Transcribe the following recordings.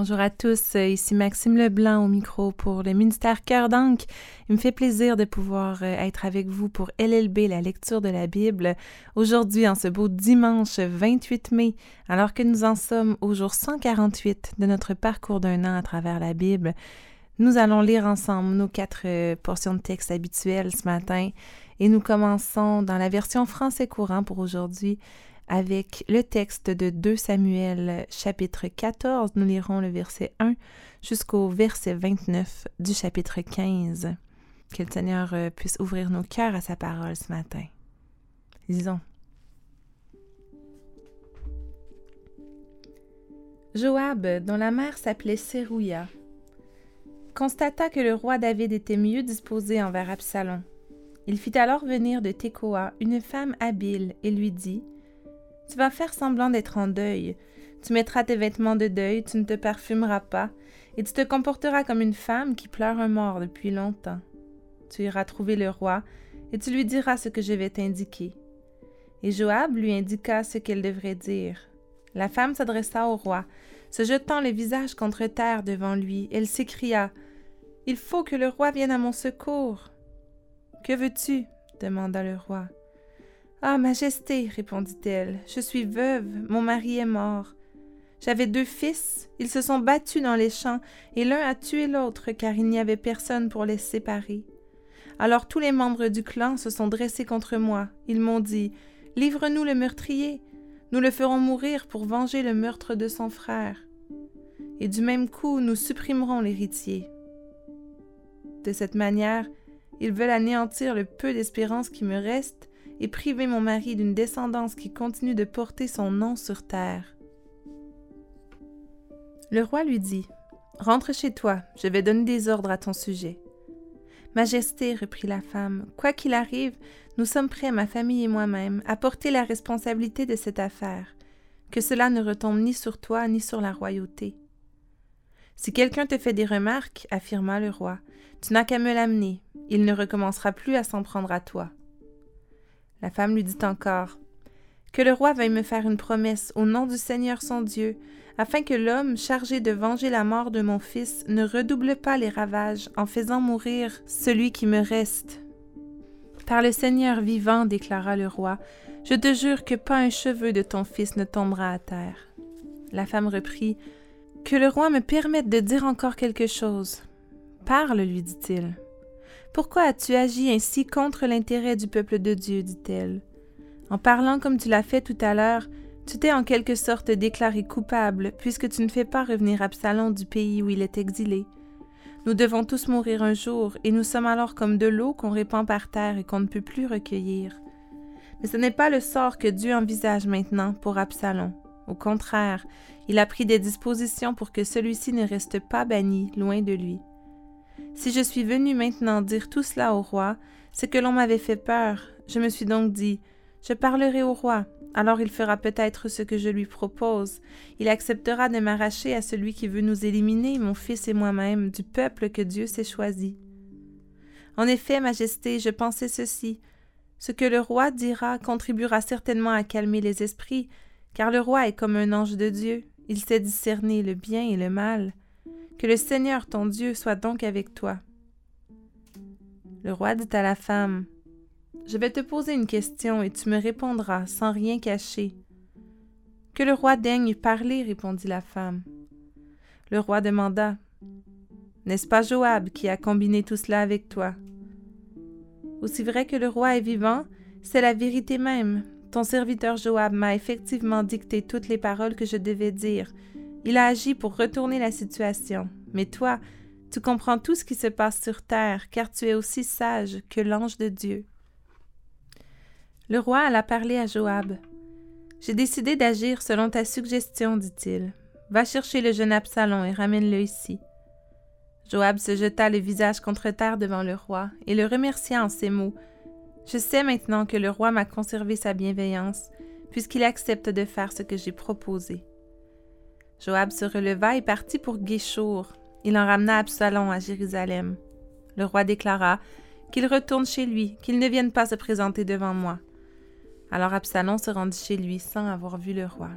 Bonjour à tous, ici Maxime Leblanc au micro pour le ministère Cœur d'Ancre. Il me fait plaisir de pouvoir euh, être avec vous pour LLB, la lecture de la Bible, aujourd'hui en ce beau dimanche 28 mai, alors que nous en sommes au jour 148 de notre parcours d'un an à travers la Bible. Nous allons lire ensemble nos quatre euh, portions de texte habituelles ce matin et nous commençons dans la version français courant pour aujourd'hui avec le texte de 2 Samuel chapitre 14. Nous lirons le verset 1 jusqu'au verset 29 du chapitre 15. Que le Seigneur euh, puisse ouvrir nos cœurs à sa parole ce matin. Lisons. Joab, dont la mère s'appelait Sérouia, constata que le roi David était mieux disposé envers Absalom. Il fit alors venir de Tekoa une femme habile et lui dit tu vas faire semblant d'être en deuil. Tu mettras tes vêtements de deuil, tu ne te parfumeras pas, et tu te comporteras comme une femme qui pleure un mort depuis longtemps. Tu iras trouver le roi, et tu lui diras ce que je vais t'indiquer. Et Joab lui indiqua ce qu'elle devrait dire. La femme s'adressa au roi. Se jetant le visage contre terre devant lui, elle s'écria Il faut que le roi vienne à mon secours. Que veux-tu? demanda le roi. Ah, Majesté, répondit-elle, je suis veuve, mon mari est mort. J'avais deux fils, ils se sont battus dans les champs, et l'un a tué l'autre, car il n'y avait personne pour les séparer. Alors tous les membres du clan se sont dressés contre moi. Ils m'ont dit Livre-nous le meurtrier, nous le ferons mourir pour venger le meurtre de son frère. Et du même coup, nous supprimerons l'héritier. De cette manière, ils veulent anéantir le peu d'espérance qui me reste et priver mon mari d'une descendance qui continue de porter son nom sur terre. Le roi lui dit Rentre chez toi, je vais donner des ordres à ton sujet. Majesté, reprit la femme, quoi qu'il arrive, nous sommes prêts, ma famille et moi-même, à porter la responsabilité de cette affaire, que cela ne retombe ni sur toi ni sur la royauté. Si quelqu'un te fait des remarques, affirma le roi, tu n'as qu'à me l'amener, il ne recommencera plus à s'en prendre à toi. La femme lui dit encore Que le roi veuille me faire une promesse au nom du Seigneur son Dieu, afin que l'homme chargé de venger la mort de mon fils ne redouble pas les ravages en faisant mourir celui qui me reste. Par le Seigneur vivant, déclara le roi, je te jure que pas un cheveu de ton fils ne tombera à terre. La femme reprit Que le roi me permette de dire encore quelque chose. Parle, lui dit-il. Pourquoi as-tu agi ainsi contre l'intérêt du peuple de Dieu dit-elle. En parlant comme tu l'as fait tout à l'heure, tu t'es en quelque sorte déclaré coupable, puisque tu ne fais pas revenir Absalom du pays où il est exilé. Nous devons tous mourir un jour, et nous sommes alors comme de l'eau qu'on répand par terre et qu'on ne peut plus recueillir. Mais ce n'est pas le sort que Dieu envisage maintenant pour Absalom. Au contraire, il a pris des dispositions pour que celui-ci ne reste pas banni loin de lui. Si je suis venu maintenant dire tout cela au roi, c'est que l'on m'avait fait peur. Je me suis donc dit Je parlerai au roi, alors il fera peut-être ce que je lui propose. Il acceptera de m'arracher à celui qui veut nous éliminer, mon fils et moi-même, du peuple que Dieu s'est choisi. En effet, Majesté, je pensais ceci. Ce que le roi dira contribuera certainement à calmer les esprits, car le roi est comme un ange de Dieu. Il sait discerner le bien et le mal. Que le Seigneur ton Dieu soit donc avec toi. Le roi dit à la femme, Je vais te poser une question et tu me répondras sans rien cacher. Que le roi daigne parler, répondit la femme. Le roi demanda, N'est-ce pas Joab qui a combiné tout cela avec toi? Aussi vrai que le roi est vivant, c'est la vérité même. Ton serviteur Joab m'a effectivement dicté toutes les paroles que je devais dire, il a agi pour retourner la situation. Mais toi, tu comprends tout ce qui se passe sur terre, car tu es aussi sage que l'ange de Dieu. Le roi alla parler à Joab. J'ai décidé d'agir selon ta suggestion, dit-il. Va chercher le jeune Absalom et ramène-le ici. Joab se jeta le visage contre terre devant le roi et le remercia en ces mots. Je sais maintenant que le roi m'a conservé sa bienveillance, puisqu'il accepte de faire ce que j'ai proposé. Joab se releva et partit pour Guéchour. Il en ramena Absalom à Jérusalem. Le roi déclara qu'il retourne chez lui, qu'il ne vienne pas se présenter devant moi. Alors Absalom se rendit chez lui sans avoir vu le roi.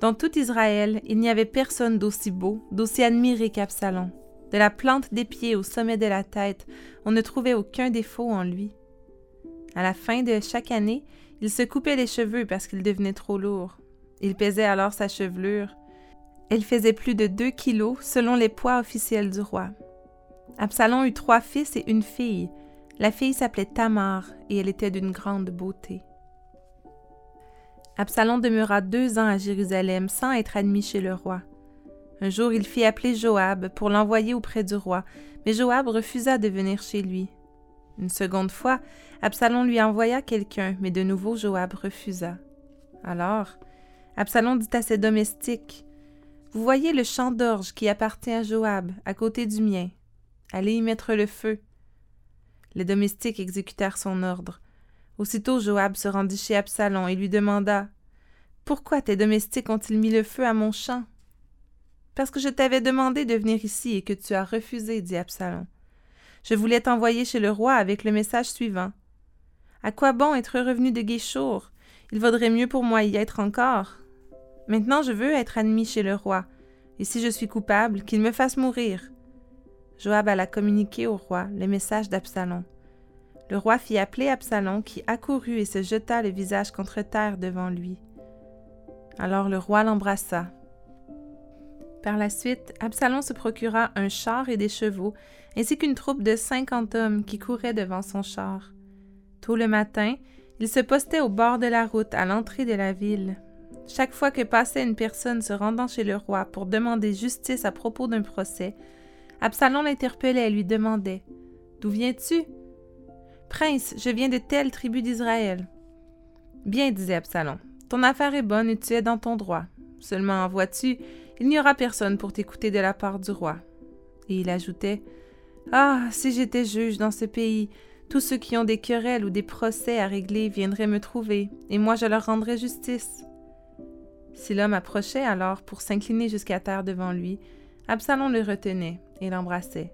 Dans tout Israël, il n'y avait personne d'aussi beau, d'aussi admiré qu'Absalom. De la plante des pieds au sommet de la tête, on ne trouvait aucun défaut en lui. À la fin de chaque année, il se coupait les cheveux parce qu'il devenait trop lourd. Il pesait alors sa chevelure. Elle faisait plus de deux kilos selon les poids officiels du roi. Absalom eut trois fils et une fille. La fille s'appelait Tamar et elle était d'une grande beauté. Absalom demeura deux ans à Jérusalem sans être admis chez le roi. Un jour, il fit appeler Joab pour l'envoyer auprès du roi, mais Joab refusa de venir chez lui. Une seconde fois, Absalom lui envoya quelqu'un, mais de nouveau Joab refusa. Alors, Absalom dit à ses domestiques Vous voyez le champ d'orge qui appartient à Joab, à côté du mien. Allez y mettre le feu. Les domestiques exécutèrent son ordre. Aussitôt Joab se rendit chez Absalom et lui demanda Pourquoi tes domestiques ont-ils mis le feu à mon champ? Parce que je t'avais demandé de venir ici et que tu as refusé, dit Absalom. Je voulais t'envoyer chez le roi avec le message suivant. À quoi bon être revenu de Guéchour? Il vaudrait mieux pour moi y être encore. Maintenant je veux être admis chez le roi, et si je suis coupable, qu'il me fasse mourir. Joab alla communiquer au roi le message d'Absalom. Le roi fit appeler Absalom, qui accourut et se jeta le visage contre terre devant lui. Alors le roi l'embrassa. Par la suite, Absalom se procura un char et des chevaux, ainsi qu'une troupe de cinquante hommes qui couraient devant son char. Tôt le matin, il se postait au bord de la route à l'entrée de la ville. Chaque fois que passait une personne se rendant chez le roi pour demander justice à propos d'un procès, Absalom l'interpellait et lui demandait D'où viens-tu? Prince, je viens de telle tribu d'Israël. Bien, disait Absalom, ton affaire est bonne et tu es dans ton droit. Seulement, vois-tu, il n'y aura personne pour t'écouter de la part du roi. Et il ajoutait Ah, si j'étais juge dans ce pays, tous ceux qui ont des querelles ou des procès à régler viendraient me trouver, et moi je leur rendrais justice. Si l'homme approchait alors pour s'incliner jusqu'à terre devant lui, Absalom le retenait et l'embrassait.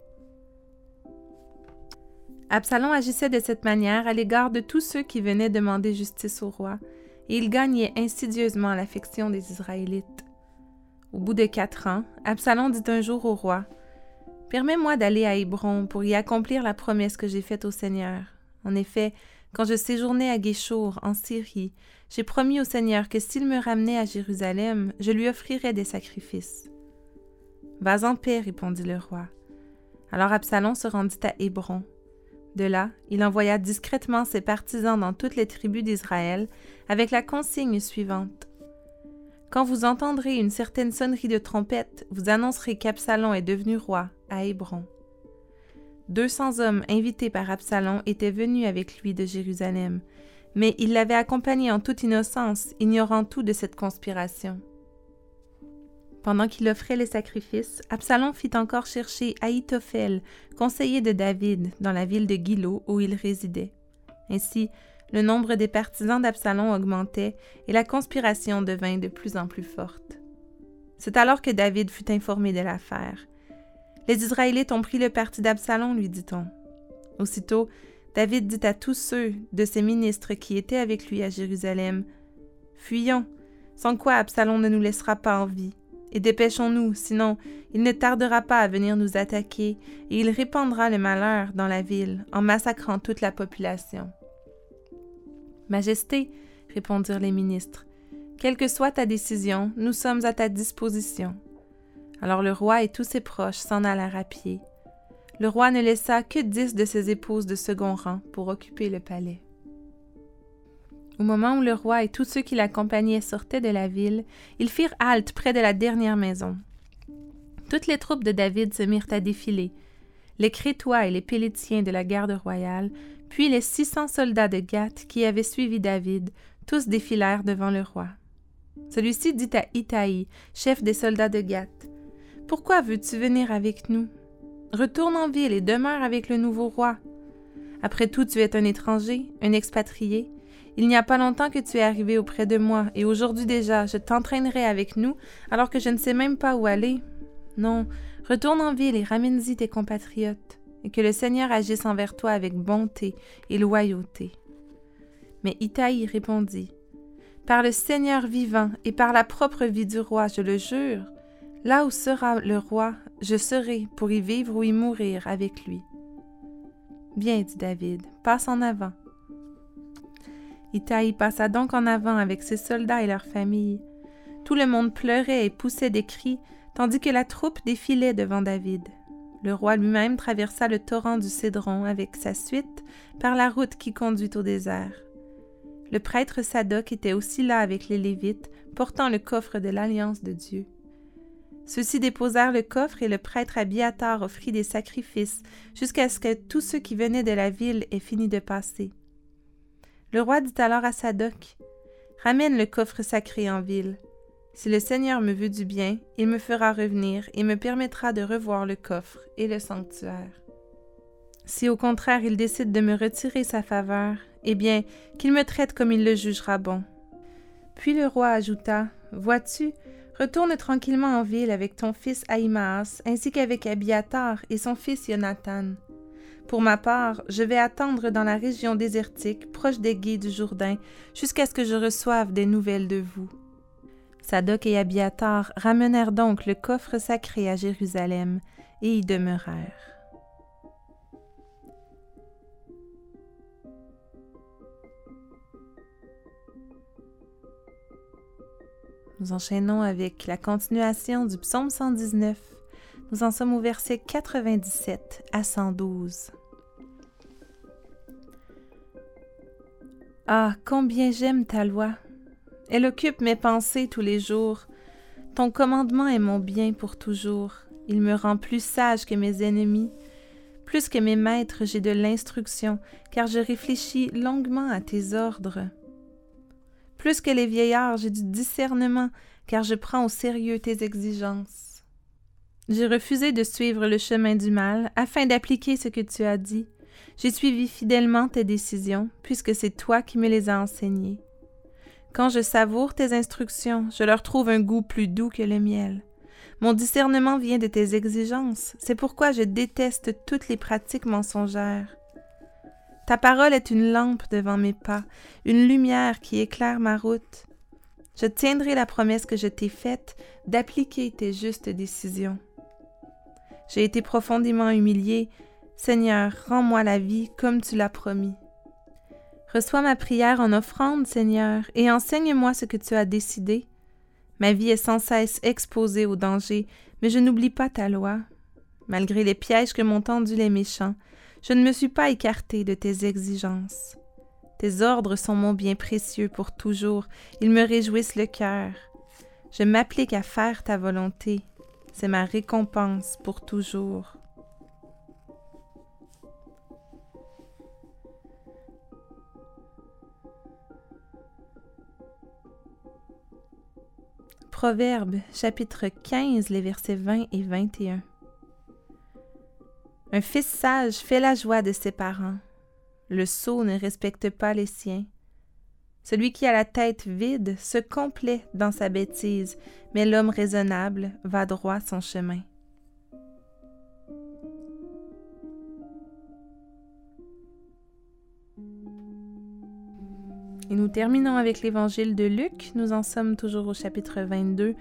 Absalom agissait de cette manière à l'égard de tous ceux qui venaient demander justice au roi, et il gagnait insidieusement l'affection des Israélites. Au bout de quatre ans, Absalom dit un jour au roi Permets-moi d'aller à Hébron pour y accomplir la promesse que j'ai faite au Seigneur. En effet, quand je séjournais à Guéchour, en Syrie, j'ai promis au Seigneur que s'il me ramenait à Jérusalem, je lui offrirais des sacrifices. Vas en paix, répondit le roi. Alors Absalom se rendit à Hébron. De là, il envoya discrètement ses partisans dans toutes les tribus d'Israël avec la consigne suivante. Quand vous entendrez une certaine sonnerie de trompette, vous annoncerez qu'Absalom est devenu roi à Hébron. Deux cents hommes invités par Absalom étaient venus avec lui de Jérusalem, mais il l'avait accompagné en toute innocence, ignorant tout de cette conspiration. Pendant qu'il offrait les sacrifices, Absalom fit encore chercher Ahitophel, conseiller de David, dans la ville de Gilo où il résidait. Ainsi, le nombre des partisans d'Absalom augmentait et la conspiration devint de plus en plus forte. C'est alors que David fut informé de l'affaire. Les Israélites ont pris le parti d'Absalom, lui dit-on. Aussitôt, David dit à tous ceux de ses ministres qui étaient avec lui à Jérusalem Fuyons, sans quoi Absalom ne nous laissera pas en vie. Et dépêchons-nous, sinon il ne tardera pas à venir nous attaquer, et il répandra le malheur dans la ville, en massacrant toute la population. Majesté, répondirent les ministres, quelle que soit ta décision, nous sommes à ta disposition. Alors le roi et tous ses proches s'en allèrent à pied. Le roi ne laissa que dix de ses épouses de second rang pour occuper le palais. Au moment où le roi et tous ceux qui l'accompagnaient sortaient de la ville, ils firent halte près de la dernière maison. Toutes les troupes de David se mirent à défiler, les Crétois et les Pélitiens de la garde royale, puis les six cents soldats de Gath qui avaient suivi David, tous défilèrent devant le roi. Celui-ci dit à Itaï, chef des soldats de Gath, Pourquoi veux-tu venir avec nous? Retourne en ville et demeure avec le nouveau roi. Après tout, tu es un étranger, un expatrié, il n'y a pas longtemps que tu es arrivé auprès de moi, et aujourd'hui déjà, je t'entraînerai avec nous, alors que je ne sais même pas où aller. Non, retourne en ville et ramène-y tes compatriotes, et que le Seigneur agisse envers toi avec bonté et loyauté. Mais Itaï répondit Par le Seigneur vivant et par la propre vie du roi, je le jure, là où sera le roi, je serai pour y vivre ou y mourir avec lui. Bien, dit David, passe en avant. Itaï passa donc en avant avec ses soldats et leurs familles. Tout le monde pleurait et poussait des cris, tandis que la troupe défilait devant David. Le roi lui-même traversa le torrent du Cédron avec sa suite par la route qui conduit au désert. Le prêtre Sadoc était aussi là avec les Lévites, portant le coffre de l'alliance de Dieu. Ceux-ci déposèrent le coffre et le prêtre Abiatar offrit des sacrifices jusqu'à ce que tous ceux qui venaient de la ville aient fini de passer. Le roi dit alors à Sadoc Ramène le coffre sacré en ville. Si le Seigneur me veut du bien, il me fera revenir et me permettra de revoir le coffre et le sanctuaire. Si au contraire il décide de me retirer sa faveur, eh bien, qu'il me traite comme il le jugera bon. Puis le roi ajouta Vois-tu, retourne tranquillement en ville avec ton fils Aïmaas, ainsi qu'avec Abiatar et son fils Jonathan. Pour ma part, je vais attendre dans la région désertique, proche des gués du Jourdain, jusqu'à ce que je reçoive des nouvelles de vous. Sadoc et Abiatar ramenèrent donc le coffre sacré à Jérusalem et y demeurèrent. Nous enchaînons avec la continuation du psaume 119. Nous en sommes au verset 97 à 112. Ah, combien j'aime ta loi. Elle occupe mes pensées tous les jours. Ton commandement est mon bien pour toujours. Il me rend plus sage que mes ennemis. Plus que mes maîtres, j'ai de l'instruction, car je réfléchis longuement à tes ordres. Plus que les vieillards, j'ai du discernement, car je prends au sérieux tes exigences. J'ai refusé de suivre le chemin du mal afin d'appliquer ce que tu as dit. J'ai suivi fidèlement tes décisions, puisque c'est toi qui me les as enseignées. Quand je savoure tes instructions, je leur trouve un goût plus doux que le miel. Mon discernement vient de tes exigences, c'est pourquoi je déteste toutes les pratiques mensongères. Ta parole est une lampe devant mes pas, une lumière qui éclaire ma route. Je tiendrai la promesse que je t'ai faite d'appliquer tes justes décisions. J'ai été profondément humilié. Seigneur, rends-moi la vie comme tu l'as promis. Reçois ma prière en offrande, Seigneur, et enseigne-moi ce que tu as décidé. Ma vie est sans cesse exposée au danger, mais je n'oublie pas ta loi. Malgré les pièges que m'ont tendus les méchants, je ne me suis pas écarté de tes exigences. Tes ordres sont mon bien précieux pour toujours, ils me réjouissent le cœur. Je m'applique à faire ta volonté, c'est ma récompense pour toujours. Proverbe chapitre 15, les versets 20 et 21. Un fils sage fait la joie de ses parents. Le sot ne respecte pas les siens. Celui qui a la tête vide se complaît dans sa bêtise, mais l'homme raisonnable va droit son chemin. Et nous terminons avec l'évangile de Luc. Nous en sommes toujours au chapitre 22.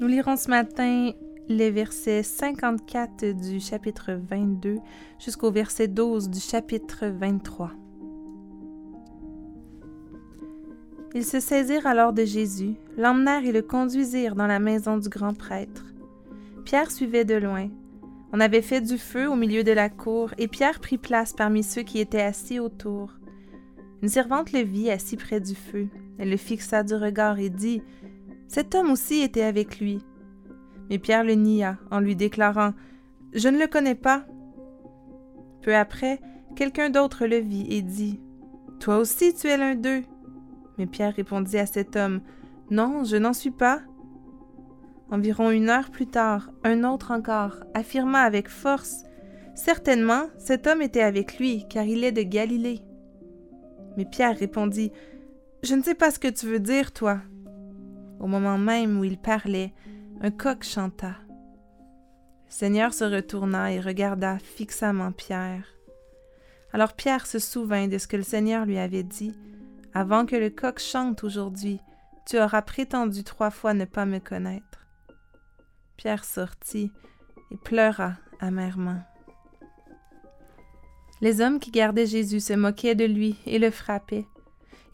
Nous lirons ce matin les versets 54 du chapitre 22 jusqu'au verset 12 du chapitre 23. Ils se saisirent alors de Jésus, l'emmenèrent et le conduisirent dans la maison du grand prêtre. Pierre suivait de loin. On avait fait du feu au milieu de la cour, et Pierre prit place parmi ceux qui étaient assis autour. Une servante le vit assis près du feu. Elle le fixa du regard et dit Cet homme aussi était avec lui. Mais Pierre le nia en lui déclarant Je ne le connais pas. Peu après, quelqu'un d'autre le vit et dit Toi aussi tu es l'un d'eux. Mais Pierre répondit à cet homme Non, je n'en suis pas. Environ une heure plus tard, un autre encore affirma avec force Certainement, cet homme était avec lui, car il est de Galilée. Mais Pierre répondit Je ne sais pas ce que tu veux dire, toi. Au moment même où il parlait, un coq chanta. Le Seigneur se retourna et regarda fixement Pierre. Alors Pierre se souvint de ce que le Seigneur lui avait dit. Avant que le coq chante aujourd'hui, tu auras prétendu trois fois ne pas me connaître. Pierre sortit et pleura amèrement. Les hommes qui gardaient Jésus se moquaient de lui et le frappaient.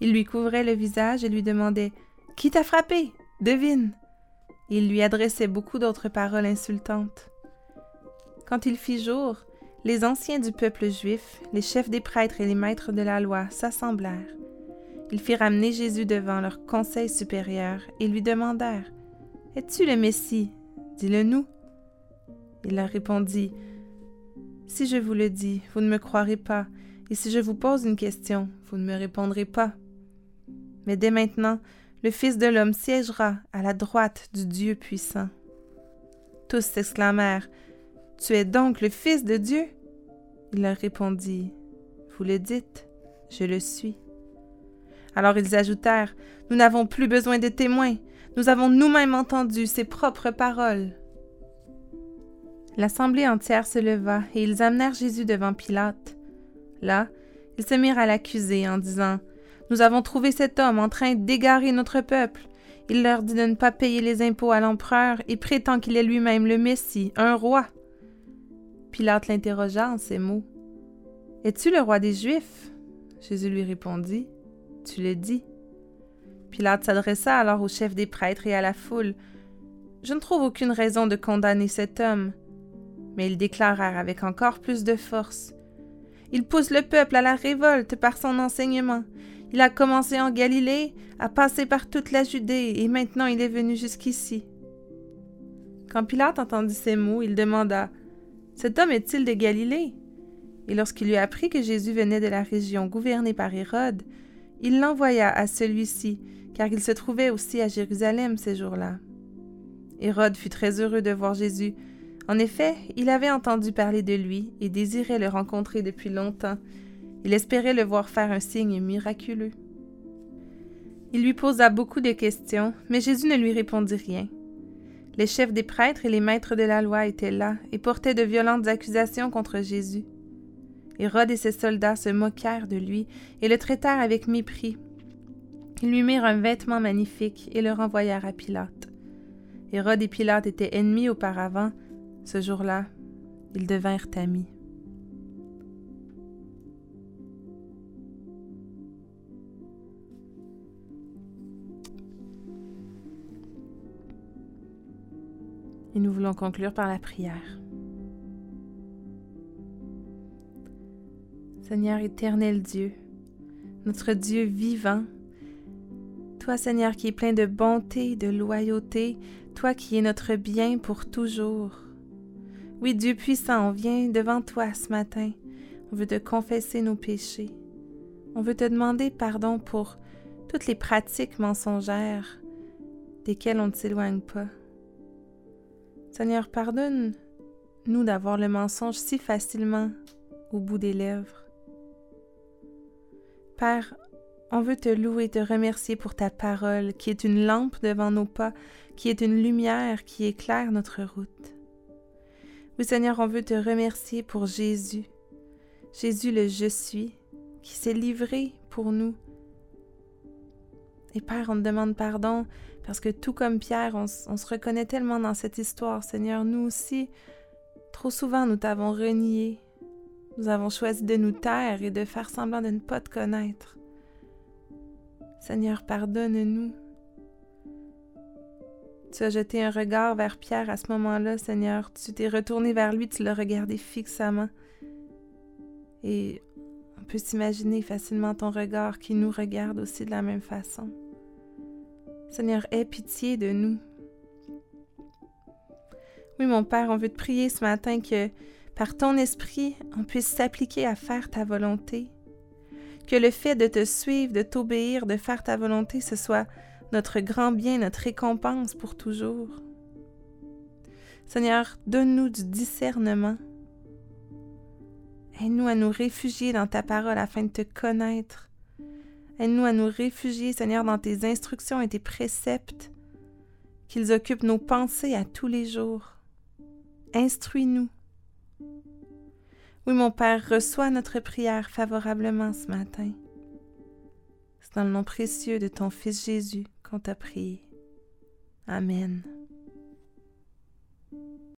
Ils lui couvraient le visage et lui demandaient Qui t'a frappé? Devine. Ils lui adressaient beaucoup d'autres paroles insultantes. Quand il fit jour, les anciens du peuple juif, les chefs des prêtres et les maîtres de la loi s'assemblèrent. Ils firent amener Jésus devant leur conseil supérieur et lui demandèrent Es-tu le Messie? Dis-le nous. Il leur répondit Si je vous le dis, vous ne me croirez pas, et si je vous pose une question, vous ne me répondrez pas. Mais dès maintenant, le Fils de l'homme siégera à la droite du Dieu puissant. Tous s'exclamèrent Tu es donc le Fils de Dieu? Il leur répondit Vous le dites, je le suis. Alors ils ajoutèrent Nous n'avons plus besoin de témoins, nous avons nous-mêmes entendu ses propres paroles. L'assemblée entière se leva et ils amenèrent Jésus devant Pilate. Là, ils se mirent à l'accuser en disant Nous avons trouvé cet homme en train d'égarer notre peuple. Il leur dit de ne pas payer les impôts à l'empereur et prétend qu'il est lui-même le Messie, un roi. Pilate l'interrogea en ces mots. Es-tu le roi des Juifs? Jésus lui répondit Tu le dis. Pilate s'adressa alors au chef des prêtres et à la foule. Je ne trouve aucune raison de condamner cet homme. Mais ils déclarèrent avec encore plus de force. Il pousse le peuple à la révolte par son enseignement. Il a commencé en Galilée, a passé par toute la Judée, et maintenant il est venu jusqu'ici. Quand Pilate entendit ces mots, il demanda Cet homme est-il de Galilée? Et lorsqu'il lui apprit que Jésus venait de la région gouvernée par Hérode, il l'envoya à celui-ci, car il se trouvait aussi à Jérusalem ces jours-là. Hérode fut très heureux de voir Jésus, en effet, il avait entendu parler de lui et désirait le rencontrer depuis longtemps. Il espérait le voir faire un signe miraculeux. Il lui posa beaucoup de questions, mais Jésus ne lui répondit rien. Les chefs des prêtres et les maîtres de la loi étaient là et portaient de violentes accusations contre Jésus. Hérode et ses soldats se moquèrent de lui et le traitèrent avec mépris. Ils lui mirent un vêtement magnifique et le renvoyèrent à Pilate. Hérode et Pilate étaient ennemis auparavant, ce jour-là, ils devinrent amis. Et nous voulons conclure par la prière. Seigneur éternel Dieu, notre Dieu vivant, toi Seigneur qui es plein de bonté, de loyauté, toi qui es notre bien pour toujours. Oui, Dieu puissant, on vient devant toi ce matin. On veut te confesser nos péchés. On veut te demander pardon pour toutes les pratiques mensongères desquelles on ne s'éloigne pas. Seigneur, pardonne-nous d'avoir le mensonge si facilement au bout des lèvres. Père, on veut te louer et te remercier pour ta parole, qui est une lampe devant nos pas, qui est une lumière qui éclaire notre route. Oui Seigneur, on veut te remercier pour Jésus, Jésus le Je suis, qui s'est livré pour nous. Et Père, on te demande pardon parce que tout comme Pierre, on, se reconnaît tellement dans cette histoire, Seigneur. Nous aussi, trop souvent, nous t'avons renié. Nous avons choisi de nous taire et de faire semblant de ne pas te connaître. Seigneur, pardonne-nous. Tu as jeté un regard vers Pierre à ce moment-là, Seigneur. Tu t'es retourné vers lui, tu l'as regardé fixement. Et on peut s'imaginer facilement ton regard qui nous regarde aussi de la même façon. Seigneur, aie pitié de nous. Oui, mon Père, on veut te prier ce matin que par ton esprit, on puisse s'appliquer à faire ta volonté. Que le fait de te suivre, de t'obéir, de faire ta volonté, ce soit notre grand bien, notre récompense pour toujours. Seigneur, donne-nous du discernement. Aide-nous à nous réfugier dans ta parole afin de te connaître. Aide-nous à nous réfugier, Seigneur, dans tes instructions et tes préceptes, qu'ils occupent nos pensées à tous les jours. Instruis-nous. Oui, mon Père, reçois notre prière favorablement ce matin. C'est dans le nom précieux de ton Fils Jésus qu'on t'a prié. Amen.